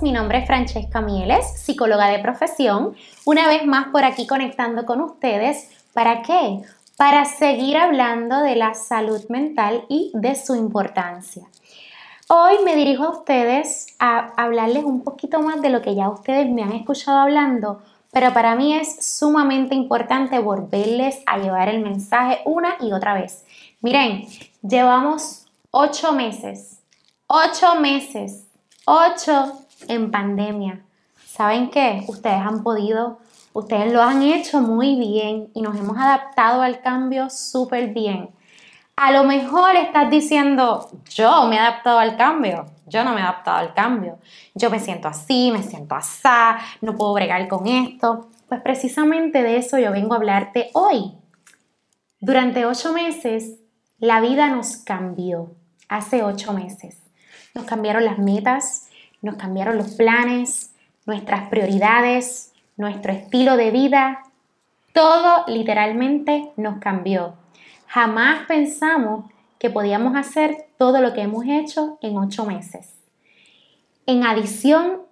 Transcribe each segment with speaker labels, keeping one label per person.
Speaker 1: Mi nombre es Francesca Mieles, psicóloga de profesión, una vez más por aquí conectando con ustedes. ¿Para qué? Para seguir hablando de la salud mental y de su importancia. Hoy me dirijo a ustedes a hablarles un poquito más de lo que ya ustedes me han escuchado hablando, pero para mí es sumamente importante volverles a llevar el mensaje una y otra vez. Miren, llevamos ocho meses, ocho meses 8 en pandemia. ¿Saben qué? Ustedes han podido, ustedes lo han hecho muy bien y nos hemos adaptado al cambio súper bien. A lo mejor estás diciendo, yo me he adaptado al cambio. Yo no me he adaptado al cambio. Yo me siento así, me siento asá, no puedo bregar con esto. Pues precisamente de eso yo vengo a hablarte hoy. Durante ocho meses, la vida nos cambió. Hace ocho meses. Nos cambiaron las metas, nos cambiaron los planes, nuestras prioridades, nuestro estilo de vida. Todo literalmente nos cambió. Jamás pensamos que podíamos hacer todo lo que hemos hecho en ocho meses. En adición,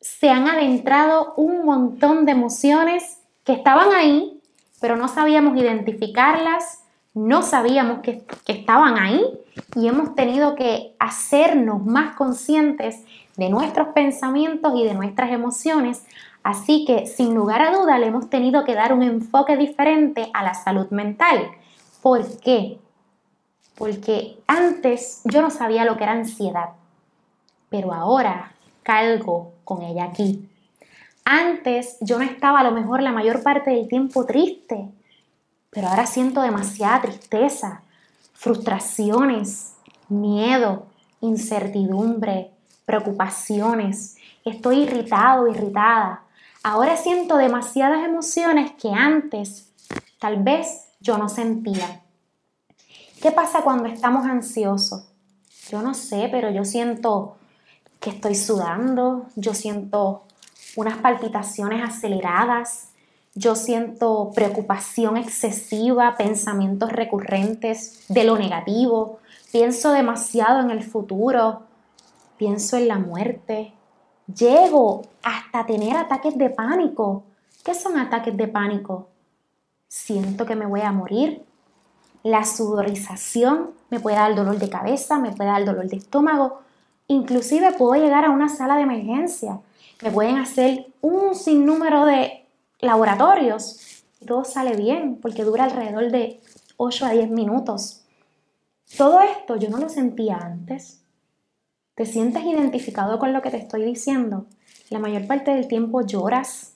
Speaker 1: se han adentrado un montón de emociones que estaban ahí, pero no sabíamos identificarlas no sabíamos que, estaban ahí y hemos tenido que hacernos más conscientes de nuestros pensamientos y de nuestras emociones. Así que sin lugar a duda le hemos tenido que dar un enfoque diferente a la salud mental. ¿Por qué? Porque antes yo no sabía lo que era ansiedad, pero ahora calgo con ella aquí. Antes yo no estaba a lo mejor la mayor parte del tiempo triste, pero ahora siento demasiada tristeza, frustraciones, miedo, incertidumbre, preocupaciones. Estoy irritado, irritada. Ahora siento demasiadas emociones que antes tal vez yo no sentía. ¿Qué pasa cuando estamos ansiosos? Yo no sé, pero yo siento que estoy sudando, yo siento unas palpitaciones aceleradas, yo siento preocupación excesiva, pensamientos recurrentes de lo negativo, pienso demasiado en el futuro, pienso en la muerte, llego hasta tener ataques de pánico. ¿Qué son ataques de pánico? Siento que me voy a morir. La sudorización me puede dar dolor de cabeza, me puede dar dolor de estómago. Inclusive puedo llegar a una sala de emergencia. Me pueden hacer un sinnúmero de laboratorios todo sale bien porque dura alrededor de 8 a 10 minutos. Todo esto yo no lo sentía antes. ¿Te sientes identificado con lo que te estoy diciendo? La mayor parte del tiempo lloras,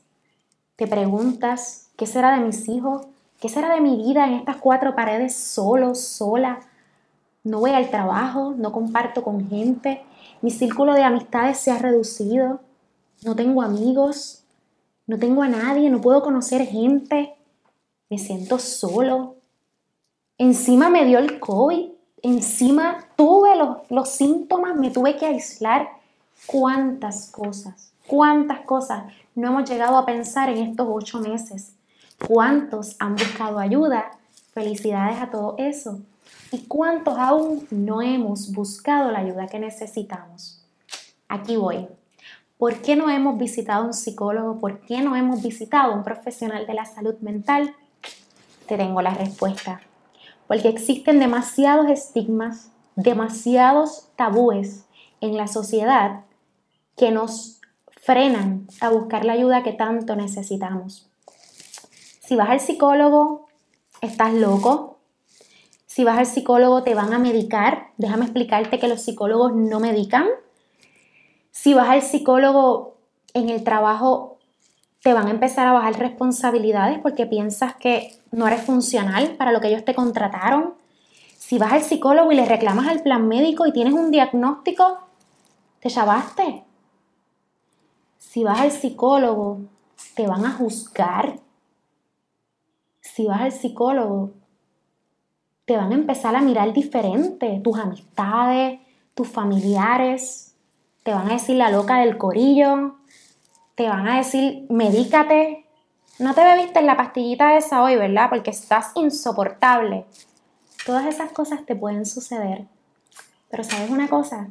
Speaker 1: te preguntas, ¿qué será de mis hijos? ¿Qué será de mi vida en estas cuatro paredes solo, sola? No voy al trabajo, no comparto con gente, mi círculo de amistades se ha reducido, no tengo amigos, no tengo a nadie, no puedo conocer gente, me siento solo. Encima me dio el COVID, encima tuve los, los síntomas, me tuve que aislar. ¿Cuántas cosas? ¿Cuántas cosas no hemos llegado a pensar en estos ocho meses? ¿Cuántos han buscado ayuda? Felicidades a todo eso. ¿Y cuántos aún no hemos buscado la ayuda que necesitamos? Aquí voy. ¿Por qué no hemos visitado un psicólogo? ¿Por qué no hemos visitado un profesional de la salud mental? Te tengo la respuesta. Porque existen demasiados estigmas, demasiados tabúes en la sociedad que nos frenan a buscar la ayuda que tanto necesitamos. Si vas al psicólogo, estás loco. Si vas al psicólogo, te van a medicar. Déjame explicarte que los psicólogos no medican si vas al psicólogo en el trabajo, te van a empezar a bajar responsabilidades porque piensas que no eres funcional para lo que ellos te contrataron. Si vas al psicólogo y le reclamas al plan médico y tienes un diagnóstico, te llamaste. Si vas al psicólogo, te van a juzgar. Si vas al psicólogo, te van a empezar a mirar diferente, tus amistades, tus familiares, te van a decir la loca del corillo, te van a decir medícate. No te bebiste la pastillita esa hoy, ¿verdad? Porque estás insoportable. Todas esas cosas te pueden suceder. Pero sabes una cosa,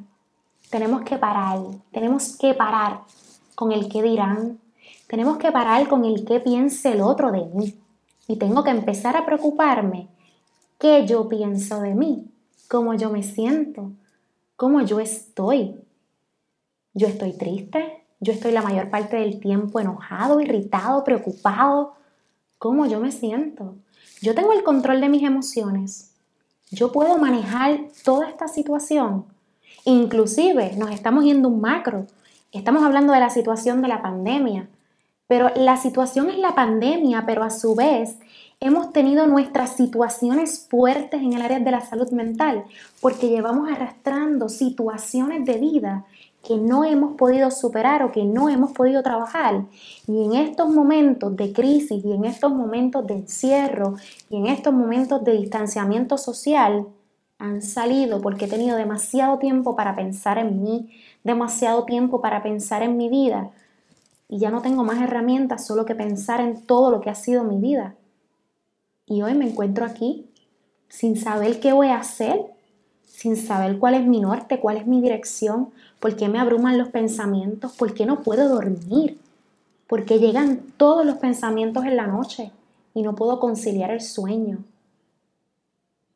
Speaker 1: tenemos que parar, tenemos que parar con el que dirán, tenemos que parar con el que piense el otro de mí. Y tengo que empezar a preocuparme qué yo pienso de mí, cómo yo me siento, cómo yo estoy. Yo estoy triste, yo estoy la mayor parte del tiempo enojado, irritado, preocupado. ¿Cómo yo me siento? Yo tengo el control de mis emociones. Yo puedo manejar toda esta situación. Inclusive nos estamos yendo un macro. Estamos hablando de la situación de la pandemia. Pero la situación es la pandemia, pero a su vez hemos tenido nuestras situaciones fuertes en el área de la salud mental porque llevamos arrastrando situaciones de vida que no hemos podido superar o que no hemos podido trabajar. Y en estos momentos de crisis y en estos momentos de encierro y en estos momentos de distanciamiento social, han salido porque he tenido demasiado tiempo para pensar en mí, demasiado tiempo para pensar en mi vida. Y ya no tengo más herramientas solo que pensar en todo lo que ha sido mi vida. Y hoy me encuentro aquí sin saber qué voy a hacer, sin saber cuál es mi norte, cuál es mi dirección, por qué me abruman los pensamientos, por qué no puedo dormir, por qué llegan todos los pensamientos en la noche y no puedo conciliar el sueño.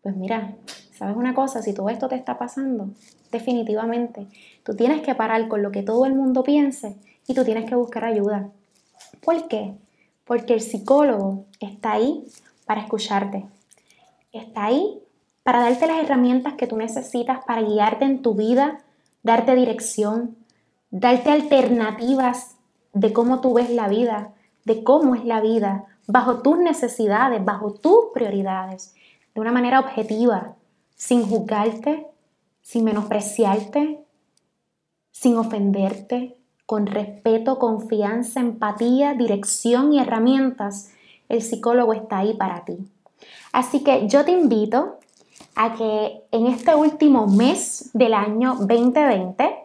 Speaker 1: Pues mira, ¿sabes una cosa? Si todo esto te está pasando, definitivamente, tú tienes que parar con lo que todo el mundo piense y tú tienes que buscar ayuda. ¿Por qué? Porque el psicólogo está ahí para escucharte. Está ahí para darte las herramientas que tú necesitas para guiarte en tu vida, darte dirección, darte alternativas de cómo tú ves la vida, de cómo es la vida, bajo tus necesidades, bajo tus prioridades, de una manera objetiva, sin juzgarte, sin menospreciarte, sin ofenderte, con respeto, confianza, empatía, dirección y herramientas el psicólogo está ahí para ti. Así que yo te invito a que en este último mes del año 2020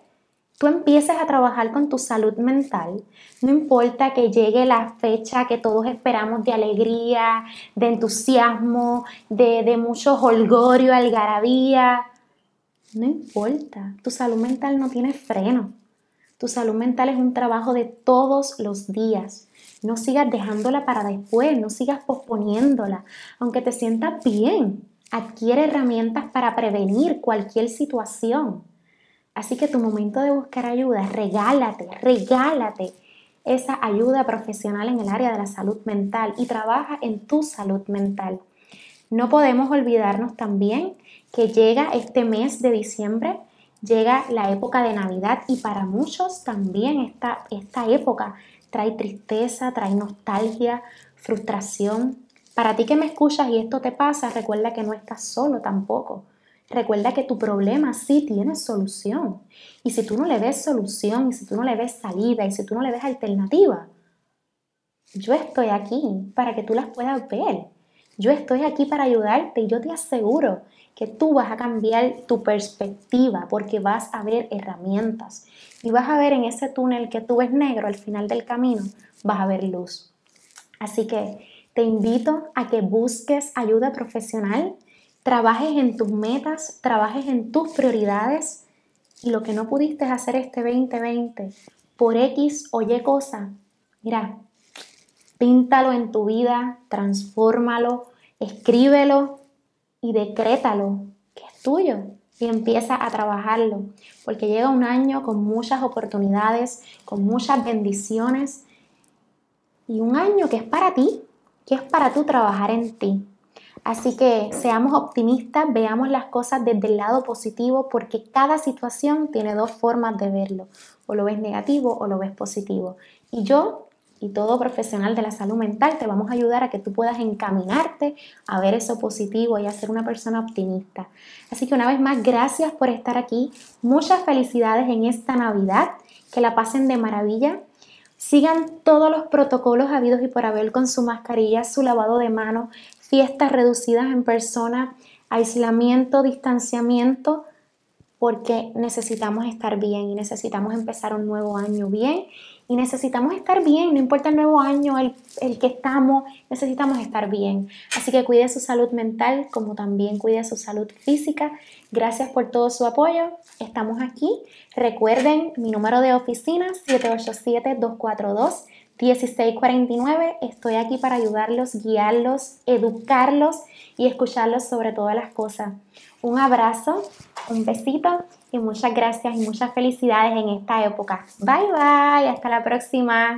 Speaker 1: tú empieces a trabajar con tu salud mental. No importa que llegue la fecha que todos esperamos de alegría, de entusiasmo, de, de mucho holgorio, algarabía. No importa, tu salud mental no tiene freno. Tu salud mental es un trabajo de todos los días. No sigas dejándola para después, no sigas posponiéndola. Aunque te sientas bien, adquiere herramientas para prevenir cualquier situación. Así que tu momento de buscar ayuda, regálate, regálate esa ayuda profesional en el área de la salud mental y trabaja en tu salud mental. No podemos olvidarnos también que llega este mes de diciembre, llega la época de Navidad y para muchos también esta, esta época trae tristeza, trae nostalgia, frustración. Para ti que me escuchas y esto te pasa, recuerda que no estás solo tampoco. Recuerda que tu problema sí tiene solución. Y si tú no le ves solución, y si tú no le ves salida, y si tú no le ves alternativa, yo estoy aquí para que tú las puedas ver. Yo estoy aquí para ayudarte y yo te aseguro que tú vas a cambiar tu perspectiva porque vas a ver herramientas y vas a ver en ese túnel que tú ves negro al final del camino, vas a ver luz. Así que te invito a que busques ayuda profesional, trabajes en tus metas, trabajes en tus prioridades. Y lo que no pudiste hacer este 2020 por X o Y cosa, mira, píntalo en tu vida, transfórmalo, escríbelo y decrétalo que es tuyo y empieza a trabajarlo, porque llega un año con muchas oportunidades, con muchas bendiciones y un año que es para ti, que es para tú trabajar en ti. Así que seamos optimistas, veamos las cosas desde el lado positivo, porque cada situación tiene dos formas de verlo, o lo ves negativo o lo ves positivo. Y yo y todo profesional de la salud mental te vamos a ayudar a que tú puedas encaminarte a ver eso positivo y a ser una persona optimista. Así que una vez más, gracias por estar aquí. Muchas felicidades en esta Navidad. Que la pasen de maravilla. Sigan todos los protocolos habidos y por haber con su mascarilla, su lavado de manos, fiestas reducidas en persona, aislamiento, distanciamiento, porque necesitamos estar bien y necesitamos empezar un nuevo año bien y necesitamos estar bien, no importa el nuevo año, el, el, que estamos, necesitamos estar bien. Así que cuide su salud mental como también cuide su salud física. Gracias por todo su apoyo. Estamos aquí. Recuerden mi número de oficina 787-242-1649. Estoy aquí para ayudarlos, guiarlos, educarlos y escucharlos sobre todas las cosas. Un abrazo, un besito y muchas gracias y muchas felicidades en esta época. Bye bye, hasta la próxima.